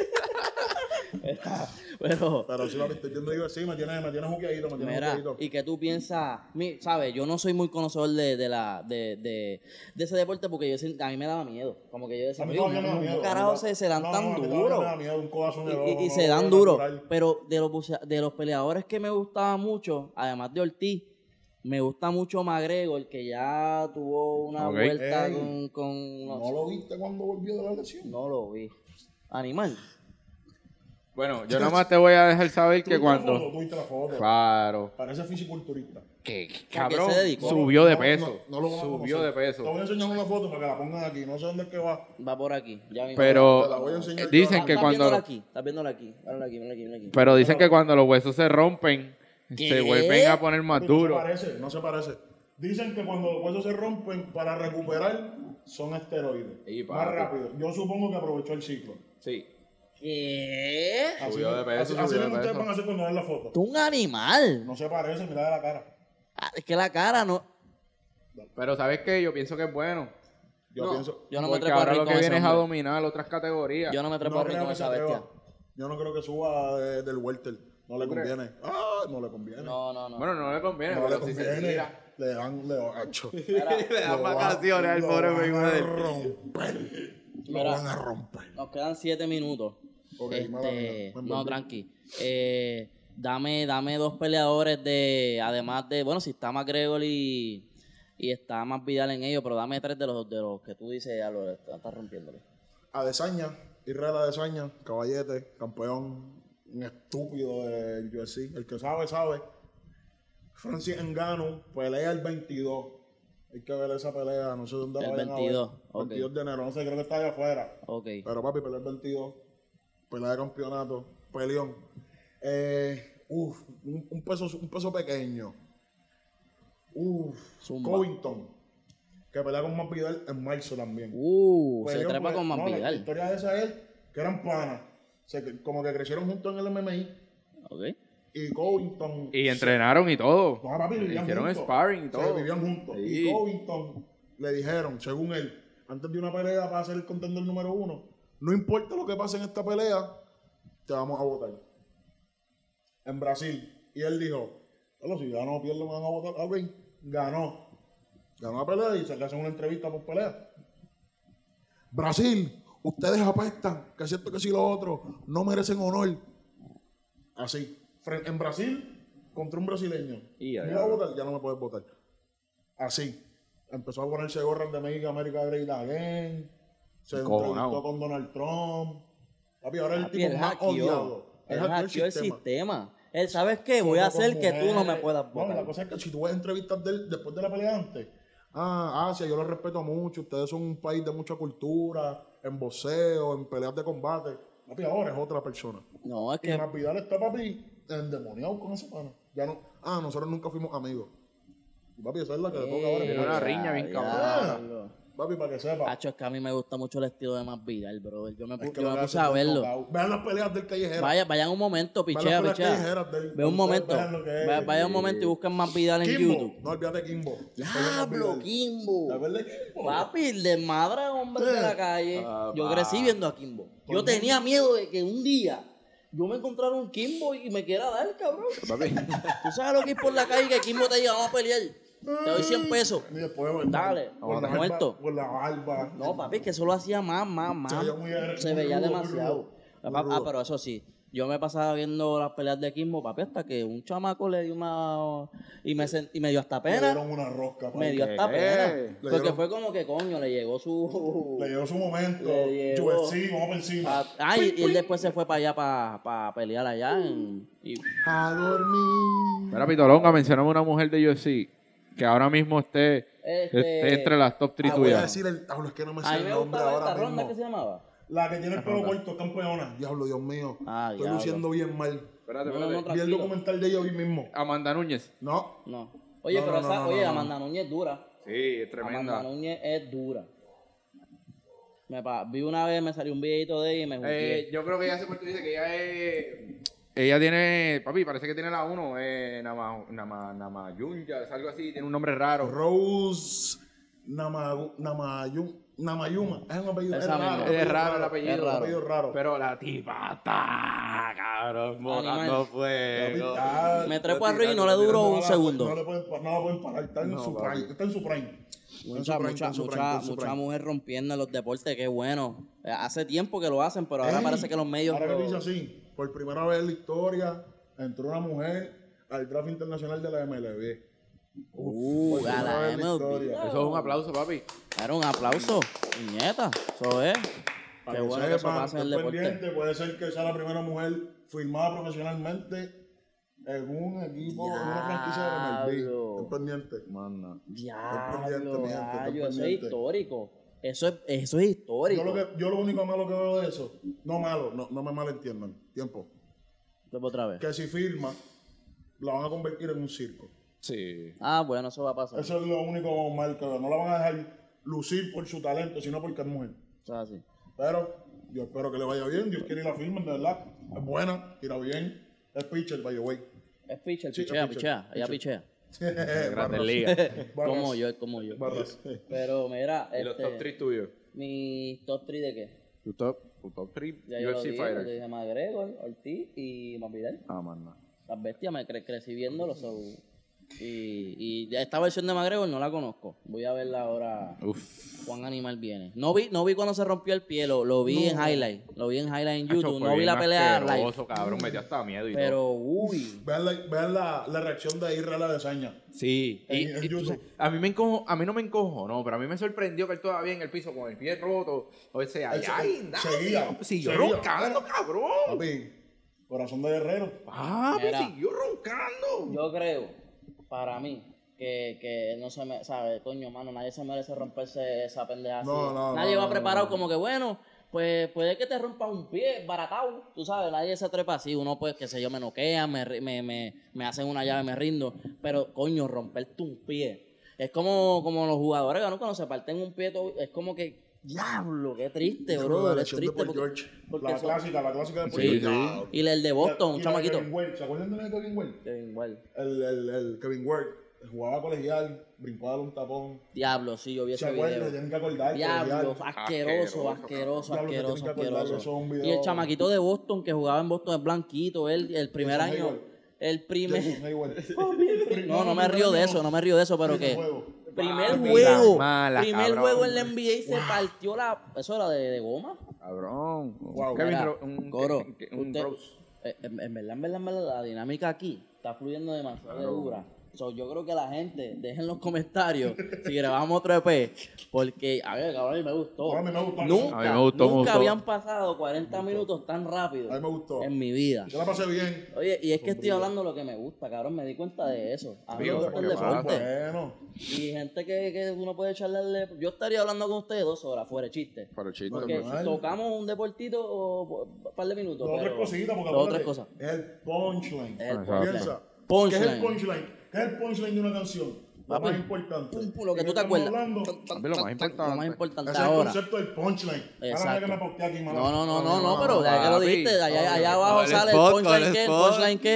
Pero, Pero si lo viste, yo digo, sí, me tiene, me tiene juqueadito, me tiene Mira, y que tú piensas, mi- sabes, yo no soy muy conocedor de, de la, de, de, de ese deporte porque yo a mí me daba miedo. Como que yo decía, A mí "Oye, todavía me da ¿cómo miedo. carajo se, se dan no, tan no, duro? Y, ojo, y- y no se dan duro. Pero de los, de los peleadores que me gustaba mucho, además de Ortiz, me gusta mucho McGregor, que ya tuvo una vuelta Ey, con... con ¿No lo viste cuando volvió de la lesión? no lo vi. Animal. Bueno, yo nomás te voy a dejar saber que ¿Tuviste la cuando... Claro. Parece fisiculturista. Que qué cabrón, subió de peso. no, no lo van a subió de peso. Te voy a enseñar una foto para que la pongan aquí. No sé dónde es que va. Va por aquí. Ya mismo. Pero Te la voy a enseñar dicen que ¿Estás cuando... viéndola aquí? ¿Estás viéndola aquí? Aquí, aquí. Pero dicen que cuando los huesos se rompen, ¿Qué? se vuelven a poner más Papi, No se duros. parece, no se parece. Dicen que cuando los huesos se rompen, para recuperar, son esteroides. Y, Más rápido. Yo supongo que aprovechó el ciclo. Sí. ¿Qué? Así, Subió de peso, así, subió así de mismo ustedes peso. van a hacer cuando vean la foto. Tú un animal. No se parece, mira de la cara. Ah, Es que la cara no. Pero ¿sabes qué? Yo pienso que es bueno. Yo no, pienso. yo no me porque trepo a ahora lo con que ese viene es a hombre. dominar otras categorías. Yo no me trepo No a ring creo con que se esa bestia. atreva. Yo no creo que suba de- del welter. No le conviene. Ah, no le conviene. No, no, no. Bueno, no le conviene, No le pero si se conviene. tira. Le dan, le dan, acho. Le dan Lo vacaciones al lo pobre van a romper. Lo Mira. van a romper. nos quedan siete minutos. Ok, Este, mala mía, me no, tranqui. Eh, dame, dame dos peleadores de, además de, bueno, si está McGregor y, y está más Vidal en ellos, pero dame tres de los, de los que tú dices, ya lo estás rompiéndole. Adesaña, Israel Adesaña, caballete, campeón, un estúpido del UFC. El que sabe, sabe. Francis Engano, pelea el 22. Hay que ver esa pelea, no sé dónde la El vayan a 22, ver. ok. 22 de enero, no sé, creo que está allá afuera. Ok. Pero papi, pelea el 22. Pelea de campeonato, peleón. Eh, uf, un, un peso, un peso pequeño. Uf, Zumba. Covington. Que pelea con Masvidal en marzo también. Uh, se trepa pues, con más no, La historia de esa es que eran panas. Se como que crecieron juntos en el MMI. Ok. Y Covington. Y entrenaron y todo. No, papi, vivían Hicieron juntos. sparring y Se todo. vivían juntos. Sí. Y Covington le dijeron, según él, antes de una pelea para ser el contender número uno, no importa lo que pase en esta pelea, te vamos a votar. En Brasil. Y él dijo, bueno, si gano o pierdo me van a votar. Ok, ganó. Ganó la pelea y se le hacen una entrevista por pelea. Brasil, ustedes apestan, que es cierto que si lo otro, no merecen honor. Así. En Brasil, contra un brasileño. Y Me a votar, ya no me puedes votar. Así. Empezó a ponerse gorras de México, América Great Again. Se entrevistó con Donald Trump. Papi, ahora es el tipo más odiado. Él hackeó el sistema. Él, ¿sabes qué? Voy a hacer que tú no me puedas No, votar. la cosa es que si tú ves entrevistas de él después de la pelea antes, ah, Asia, yo lo respeto mucho, ustedes son un país de mucha cultura, en boxeo, en peleas de combate. Papi, ahora es otra persona. No, es Y que Masvidal está, papi, endemoniado con ese pana. Ya no, ah, nosotros nunca fuimos amigos. Y papi, esa es la que le toca ahora. Tiene una riña bien cabrón. Papi, para que sepa. Hacho, es que a mí me gusta mucho el estilo de más Vidal, brother. Yo me, Es que yo me puse a verlo. Vean las peleas del callejero. Vaya, vayan un momento, Vean pichea, las peleas pichea. callejeras del- Ve un momento. vean lo que es. Ve- Vaya un momento y busquen más Vidal en Kimbo. YouTube. No olvídate Kimbo. Diablo, ¿Te Kimbo. de Kimbo? Papi, el desmadre hombre de la calle. Ah, Yo crecí viendo a Kimbo. Yo tenía miedo de que un día yo me encontrara un Kimbo y me quiera dar, cabrón. Papi. Tú sabes lo que es por la calle que Kimbo te diga, vamos a pelear. Te doy 100 pesos. Y después, bueno, Dale, con la muerto. Con la barba. No, papi, es que eso lo hacía más, más, más. Se veía muy- Se muy veía rudo, muy demasiado. Ah, rudo. pero eso sí, Yo me pasaba viendo las peleas de Kimbo, papi, hasta que un chamaco le dio una... Y me, sen- y me dio hasta Le pena. dieron una rosca. Me papi. dio hasta pena. Le Porque dieron- fue como que, coño, le llegó su... Le llegó su momento. Le llegó. UFC, vamos para encima. Ah, ah, y, y él después se fue para allá para pelear allá. En, y, A dormir. Mira, Pitolonga, mencioname una mujer de UFC que ahora mismo esté, Este- esté entre las top 3 Ah, voy a decir el. Hablo, es que no me sé el nombre gustaba ahora esta ronda mismo. que se llamaba. La que tiene el pelo corto, campeona. Diablo, Dios mío. Ah, Estoy diablo. luciendo bien mal. Espérate, No, no, no, espérate. Vi el documental de ella hoy mismo. Amanda Núñez. No. No. Oye, No, pero no, esa, no, no, oye, no, no. Amanda Núñez es dura. Sí, es Amanda tremenda. Núñez es dura. Me pa- vi una vez, me salió un videito de ella y me jugué. Eh, yo creo que ella se dice que ella es... Ella tiene, papi, parece que tiene la 1, eh, Nama, Nama, Namayunya, es algo así, tiene un nombre raro. Rose Namayum- Namayuma. Es un apellido. Es raro. misma. Es raro el apellido. Es raro. apellido raro. Pero la tipa está, cabrón, botando fuego. Ah, me trepo arriba y no le duró un la- segundo. No le pueden, no la pueden parar. Está en No, su prime. Está en su prime. Está Mucha, prime, mucha, está prime, mucha, está mucha mujer rompiendo en los deportes, qué bueno. Eh, Hace tiempo que lo hacen, pero ahora Ey, parece que los medios. Ahora que lo- dice así, por primera vez en la historia entró una mujer al draft internacional de la MLB. Uh, por a primera la vez en la MLB. historia. Eso es un aplauso, papi. Era un aplauso. Nieta, eso es. Para Qué que bueno que eso en el deporte. puede ser que sea la primera mujer firmada profesionalmente en un equipo, en una franquicia de la MLB. Estén pendientes. Manda. Diablo, pendiente, mi gente, estén eso es histórico. Eso es, eso es histórico. Yo lo, que, yo lo único malo que veo de eso, no malo, no, no me malentiendan, tiempo, Después otra vez. que si firma, la van a convertir en un circo. Sí. Ah, bueno, eso va a pasar. Eso es lo único mal que veo. No la van a dejar lucir por su talento, sino porque es mujer. Es así. Pero yo espero que le vaya bien. Dios quiere y la firmen, de verdad. Es buena, tira bien. Es pitcher, by the way. Es pitcher, Sí, pichea, es pitcher, pichea. Ella pichea. Grandes ligas. Como yo, es como yo. Barras. Pero mira, ¿Y los top este, 3 tuyos? mi top 3 de qué? Tu top, tu top 3 Ya yo UFC dije, yo fighters. dije McGregor, Ortiz y Masvidal. Ah, manda. Las bestias me cre crecí viéndolos. so, y, esta versión de McGregor no la conozco. Voy a verla ahora. Uf. Juan Animal viene. No vi, no vi cuando se rompió el pie, lo, lo vi en highlight. Lo vi en highlight en YouTube. Hacho, No vi la pelea live. cabrón, me dio hasta miedo y todo. Pero, uy. Vean, la, vean la, la reacción de Israel a la desaña. Sí, y, En- YouTube. a mí me encojo, a mí no me encojo, no, pero a mí me sorprendió que él todavía en el piso con el pie roto, o ese ay, ay, nada, seguía, siguió seguía. roncando, cabrón. Papi, corazón de guerrero. Papi, Mira. siguió roncando. Yo creo, para mí, que, que no se me, sabe, coño, mano, nadie se merece romperse esa pendeja así. No, nadie no, va preparado como que, bueno, pues puede que te rompas un pie baratado, tú sabes, nadie se trepa así, uno pues, qué sé yo, me noquea, me, me, me, me hacen una llave, me rindo, pero coño, romperte un pie. Es como, como los jugadores, ¿no? Cuando se parten un pie, todo- es como que, diablo, qué triste, La bro, es lesión de triste. Paul Porque, George. porque la son- clásica, la clásica de Paul Sí, George. sí. Y el de Boston, un la chamaquito. Kevin. ¿Se acuerdan de la de Kevin Wade? Eh, igual. El, el, el Kevin Wade jugaba colegial, brincó a dar un tapón. Diablo, sí, yo vi ¿Se ese acuerdan? video. Tienen que acordar. Diablo, asqueroso, Asqueroso, asqueroso, asqueroso, es Y el chamaquito de Boston que jugaba en Boston es blanquito, él, el primer año, el primer... No, no me río de eso, no me río de eso, pero que... Primer juego, primer cabrón. juego en la NBA y se partió la... ¿Eso era de, de goma? Cabrón. Wow. Kevin Mira, un, Coro, un- un usted- Rose. eh, en, en verdad, en verdad, en verdad, la dinámica aquí está fluyendo demasiado de dura. So, yo creo que la gente, dejen en los comentarios si grabamos otro EP, porque, a ver, cabrón, a mí me gustó. A mí me gustó. Nunca, A mí me gustó, me nunca gustó. habían pasado 40 minutos tan rápido A mí me gustó. en mi vida. Yo la pasé bien. Oye, y es que estoy hablando lo que me gusta, cabrón, me di cuenta de eso. A mí me. Bueno. Y gente que, que uno puede echarle... Yo estaría hablando con ustedes dos horas, fuera de chiste. Pero chiste, Porque Normal. tocamos un deportito o un par de minutos. Dos o tres pero- cositas, porque dos o acuérdate, tres cosas. Es el punchline. Es el Exacto. Piensa. Punchline. ¿Qué es el punchline? ¿Qué es el punchline de una canción? Lo Papi, más importante. Pum, pum, lo que ¿De tú te acuerdas. hablando? Papi, lo más importante. Lo más importante Ese es el ahora. concepto del punchline. Ahora Exacto. que. No, no, no, no, no, pero ya que lo dijiste, allá, allá abajo sale el punchline qué, el punchline qué.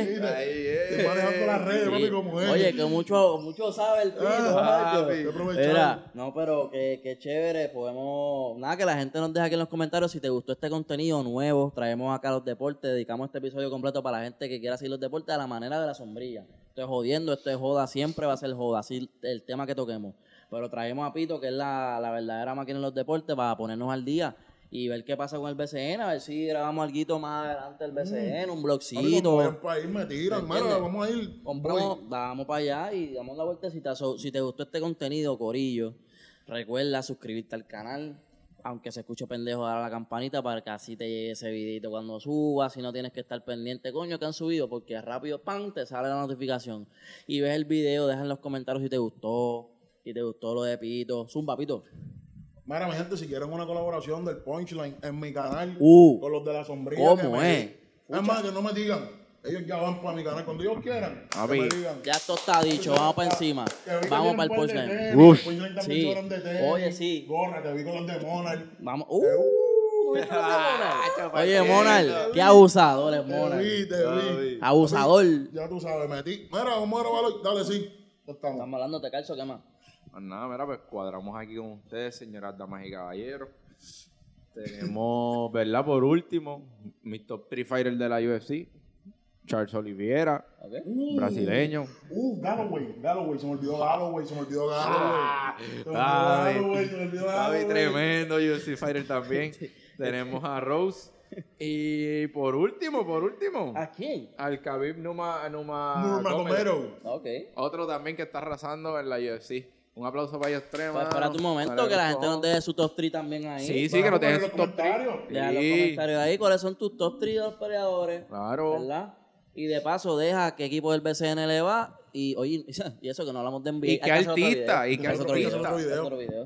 Estoy manejando las redes, papi, como mujer. Oye, que mucho, mucho sabe el pito, Ah, que. Mira, no, pero que, que chévere, podemos... Nada, que la gente nos deje aquí en los comentarios si te gustó este contenido nuevo. Traemos acá los deportes, dedicamos este episodio completo para la gente que quiera seguir los deportes a la manera de la sombrilla. Esto es jodiendo, esto es joda, siempre va a ser joda, así el tema que toquemos. Pero traemos a Pito, que es la, la verdadera máquina en los deportes, para ponernos al día y ver qué pasa con el BCN, a ver si grabamos algo más adelante del BCN, un Papi, blogcito. cuando vayan pa' ir, me tiran. Vamos a ir. Compramos, vamos para allá y damos la vueltecita. So, si te gustó este contenido, Corillo, recuerda suscribirte al canal. Aunque se escuche pendejo, dar a la campanita para que así te llegue ese videito cuando suba. Si no tienes que estar pendiente, coño, que han subido, porque rápido, ¡pam! te sale la notificación. Y ves el video, deja en los comentarios si te gustó, si te gustó lo de Pito. Zumba, Pito. Mira, mi gente, si quieren una colaboración del Punchline en mi canal Uh, con los de la sombrilla. ¿cómo es? Es más, que no me digan. Ellos ya van para mi canal cuando ellos quieran. Papi, que me digan. Ya esto está dicho, vamos para encima. Que vi que Vamos tienen para el par de punchline. tenis, Uf. el Punchline también Sí. sobran de tenis, Oye, sí. Gorra, te vi con los de Monarch. Vamos. Uh, ¿viste los de Monal? Oye, Monal, qué abusador es Te Monal. vi, te vi. Abusador. Ya tú sabes, metí. Mira, vamos a grabarlo. Dale, sí. Ya estamos. Estamos hablando de calzo, ¿qué más? Pues nada, mira, pues cuadramos aquí con ustedes, señoras damas y caballeros. Tenemos, ¿verdad? Por último, mi top 3 fighter de la UFC, Charles Oliveira, ¿Ok? brasileño. Uh, Galloway, Galloway, se me olvidó Galloway, se me olvidó Galloway. Se me olvidó David, Galloway, se me olvidó Galloway. tremendo UFC fighter también. Tenemos a Rose. Y por último, por último, ¿A quién? al Khabib Numa, Numa Nurmagomedov. Ok. Otro también que está arrasando en la UFC. Un aplauso para ellos tres, Pues un momento, que la gente nos deje su top 3 también ahí. Sí, sí, que Vamos no a tienen poner su los top 3. comentarios. Deja los comentarios ahí cuáles son tus top 3 de los peleadores. Claro. ¿Verdad? Y de paso, deja qué equipo del BCN le va. Y oye, y eso que no hablamos de NBA. Y qué artista, y qué artista.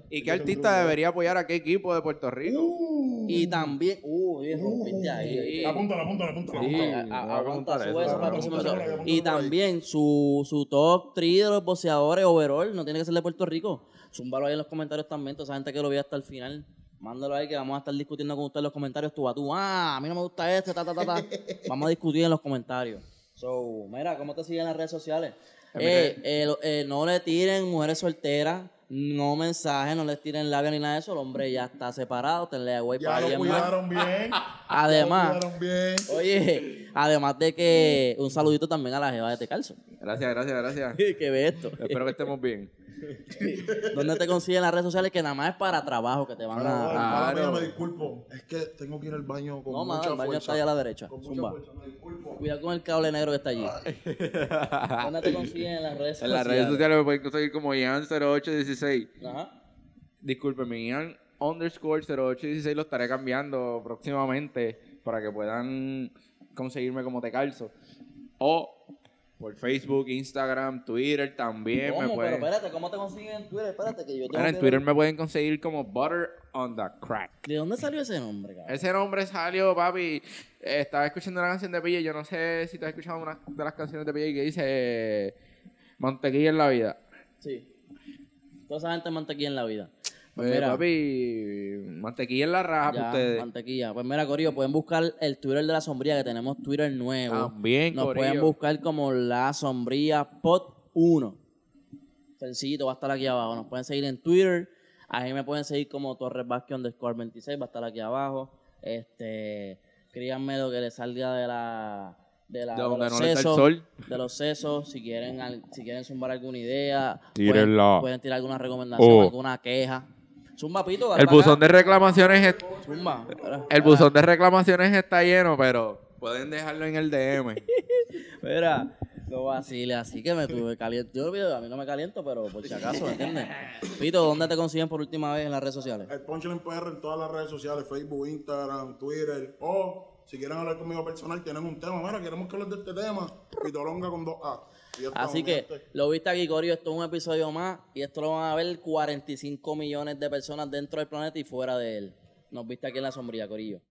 ¿Y qué artista debería apoyar a qué equipo de Puerto Rico? Uh, Y también, uh, oye, rompiste ahí. Apúntala, apúntala, apúntala. Aguanta, sube eso, para el próximo Y también su, su top 3 de los boxeadores overall, no tiene que ser de Puerto Rico. Zúmbalo ahí en los comentarios también, toda esa gente que lo vea hasta el final. Mándalo ahí que vamos a estar discutiendo con ustedes en los comentarios tú a tú. Ah, a mí no me gusta este, ta, ta, ta, ta. Vamos a discutir en los comentarios. So, mira, ¿cómo te siguen en las redes sociales? Eh, eh, eh, no le tiren mujeres solteras, no mensajes, no les tiren labia ni nada de eso. El hombre ya está separado, tenle güey para Ya lo alguien más. cuidaron bien. Además, Ya lo cuidaron bien. Oye, además de que un saludito también a la jeva de Te Calzo, Gracias, gracias, gracias. que ve esto. Espero que estemos bien. ¿Dónde te consiguen las redes sociales? Que nada más es para trabajo, que te van a... mala claro. mía, me disculpo. Es que tengo que ir al baño con No, mano, mucha el baño fuerza. está allá a la derecha. Con mucha Zumba. fuerza, me disculpo. Cuidado con el cable negro que está allí. ¿Dónde te consiguen en las redes En sociales? las redes sociales me pueden conseguir como Ian0816. Ajá. Discúlpeme, Ian underscore 0816 lo estaré cambiando próximamente para que puedan conseguirme como te calzo. O por Facebook, Instagram, Twitter también me ¿Cómo? Pero pueden. espérate, ¿cómo te consiguen en Twitter? Espérate, que yo tengo Bueno, en que Twitter me pueden conseguir como Butter on the Crack. ¿De dónde salió ese nombre, cabrón? Ese nombre salió, papi. eh, estaba escuchando una canción de PJ. Yo no sé si tú has escuchado una de las canciones de PJ que dice Mantequilla en la vida. Sí. Toda esa gente mantequilla en la vida. Pues mira, papi, mantequilla en la raja ya, ustedes. mantequilla. Pues mira, Corillo, pueden buscar el Twitter de la sombría, que tenemos Twitter nuevo. También, Nos corillo. pueden buscar como la sombría pod 1. Sencillito, va a estar aquí abajo. Nos pueden seguir en Twitter. Ahí me pueden seguir como Torres Vázquez underscore 26, va a estar aquí abajo. Este, créanme lo que les salga de la de, la, De donde los no sesos, sol. de los sesos, si quieren al- si quieren zumbar alguna idea, Tírenla. pueden, pueden tirar alguna recomendación, Oh. alguna queja. Zumba pito, dale El buzón acá. de reclamaciones es- Zumba. el buzón de reclamaciones está lleno, pero pueden dejarlo en el DM. Mira, no vacile, así que me tuve caliente. Yo olvido, a mí no me caliento, pero por si acaso, ¿me entiendes? Pito, ¿dónde te consiguen por última vez en las redes sociales? El Punchline PR en todas las redes sociales, Facebook, Instagram, Twitter. O si quieren hablar conmigo personal, tienen un tema. Mira, queremos que hables de este tema. Pitolonga con dos A. Así que lo viste aquí, Corio. Esto es un episodio más y esto lo van a ver 45 millones de personas dentro del planeta y fuera de él. Nos viste aquí en la sombría, Corillo.